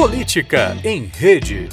Política em Rede.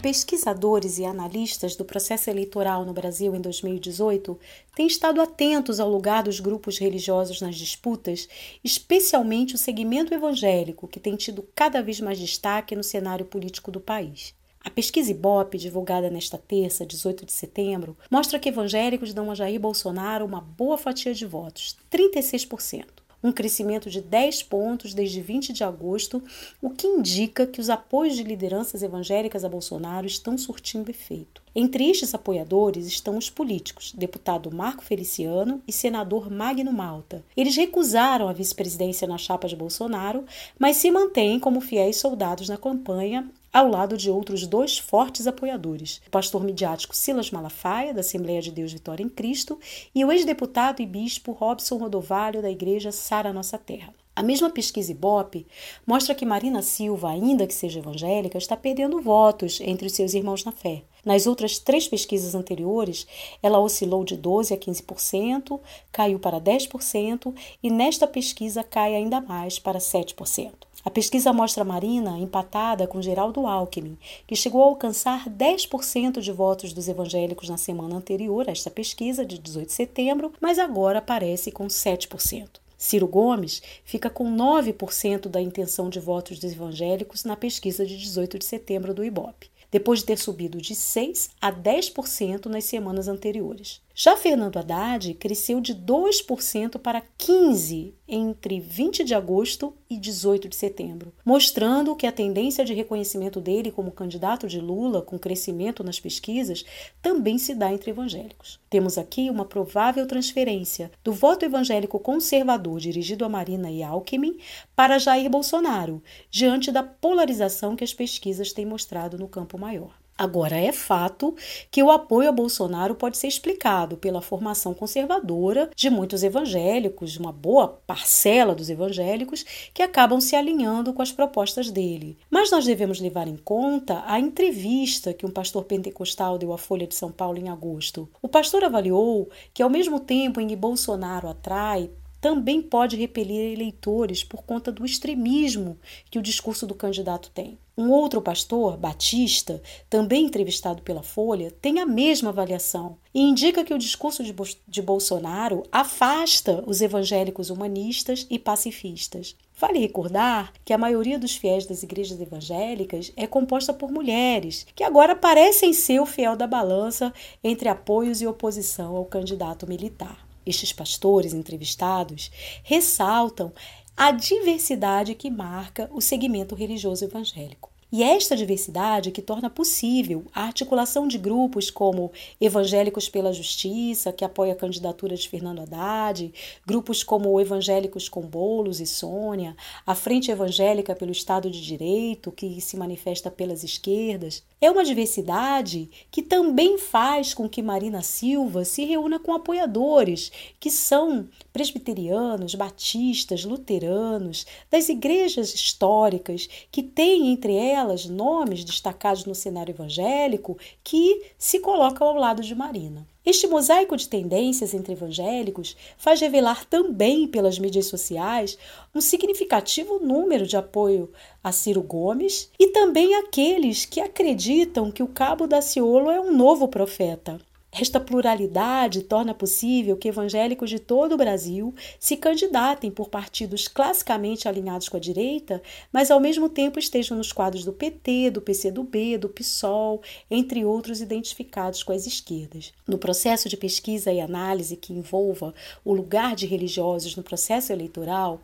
Pesquisadores e analistas do processo eleitoral no Brasil em 2018 têm estado atentos ao lugar dos grupos religiosos nas disputas, especialmente o segmento evangélico, que tem tido cada vez mais destaque no cenário político do país. A pesquisa Ibope, divulgada nesta terça, 18 de setembro, mostra que evangélicos dão a Jair Bolsonaro uma boa fatia de votos, 36% um crescimento de 10 pontos desde 20 de agosto, o que indica que os apoios de lideranças evangélicas a Bolsonaro estão surtindo efeito. Entre estes apoiadores estão os políticos, deputado Marco Feliciano e senador Magno Malta. Eles recusaram a vice-presidência na chapa de Bolsonaro, mas se mantêm como fiéis soldados na campanha ao lado de outros dois fortes apoiadores, o pastor midiático Silas Malafaia, da Assembleia de Deus Vitória em Cristo, e o ex-deputado e bispo Robson Rodovalho, da Igreja Sara Nossa Terra. A mesma pesquisa Ibope mostra que Marina Silva, ainda que seja evangélica, está perdendo votos entre os seus irmãos na fé. Nas outras três pesquisas anteriores, ela oscilou de 12% a 15%, caiu para 10% e nesta pesquisa cai ainda mais para 7%. A pesquisa mostra Marina empatada com Geraldo Alckmin, que chegou a alcançar 10% de votos dos evangélicos na semana anterior a esta pesquisa, de 18 de setembro, mas agora aparece com 7%. Ciro Gomes fica com 9% da intenção de votos dos evangélicos na pesquisa de 18 de setembro do Ibope, depois de ter subido de 6% a 10% nas semanas anteriores. Já Fernando Haddad cresceu de 2% para 15% entre 20 de agosto e 18 de setembro, mostrando que a tendência de reconhecimento dele como candidato de Lula, com crescimento nas pesquisas, também se dá entre evangélicos. Temos aqui uma provável transferência do voto evangélico conservador dirigido a Marina e Alckmin para Jair Bolsonaro, diante da polarização que as pesquisas têm mostrado no campo maior. Agora, é fato que o apoio a Bolsonaro pode ser explicado pela formação conservadora de muitos evangélicos, uma boa parcela dos evangélicos, que acabam se alinhando com as propostas dele. Mas nós devemos levar em conta a entrevista que um pastor pentecostal deu à Folha de São Paulo em agosto. O pastor avaliou que, ao mesmo tempo em que Bolsonaro atrai também pode repelir eleitores por conta do extremismo que o discurso do candidato tem. Um outro pastor, Batista, também entrevistado pela Folha, tem a mesma avaliação e indica que o discurso de, Bo de Bolsonaro afasta os evangélicos humanistas e pacifistas. Vale recordar que a maioria dos fiéis das igrejas evangélicas é composta por mulheres, que agora parecem ser o fiel da balança entre apoios e oposição ao candidato militar. Estes pastores entrevistados ressaltam a diversidade que marca o segmento religioso evangélico. E é esta diversidade que torna possível a articulação de grupos como Evangélicos pela Justiça, que apoia a candidatura de Fernando Haddad, grupos como Evangélicos com Bolos e Sônia, a Frente Evangélica pelo Estado de Direito, que se manifesta pelas esquerdas. É uma diversidade que também faz com que Marina Silva se reúna com apoiadores, que são presbiterianos, batistas, luteranos, das igrejas históricas, que têm entre elas nomes destacados no cenário evangélico que se colocam ao lado de Marina. Este mosaico de tendências entre evangélicos faz revelar também pelas mídias sociais um significativo número de apoio a Ciro Gomes e também aqueles que acreditam que o cabo da Ciolo é um novo profeta. Esta pluralidade torna possível que evangélicos de todo o Brasil se candidatem por partidos classicamente alinhados com a direita, mas ao mesmo tempo estejam nos quadros do PT, do PCdoB, do PSOL, entre outros identificados com as esquerdas. No processo de pesquisa e análise que envolva o lugar de religiosos no processo eleitoral,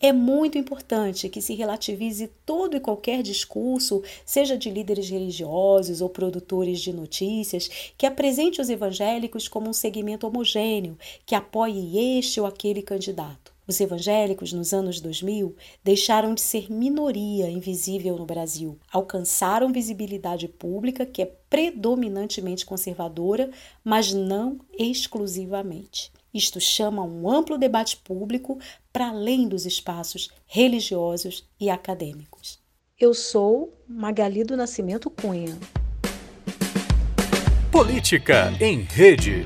é muito importante que se relativize todo e qualquer discurso, seja de líderes religiosos ou produtores de notícias, que apresente os evangélicos como um segmento homogêneo que apoie este ou aquele candidato. Os evangélicos, nos anos 2000, deixaram de ser minoria invisível no Brasil, alcançaram visibilidade pública que é predominantemente conservadora, mas não exclusivamente. Isto chama um amplo debate público para além dos espaços religiosos e acadêmicos. Eu sou Magali do Nascimento Cunha. Política em Rede.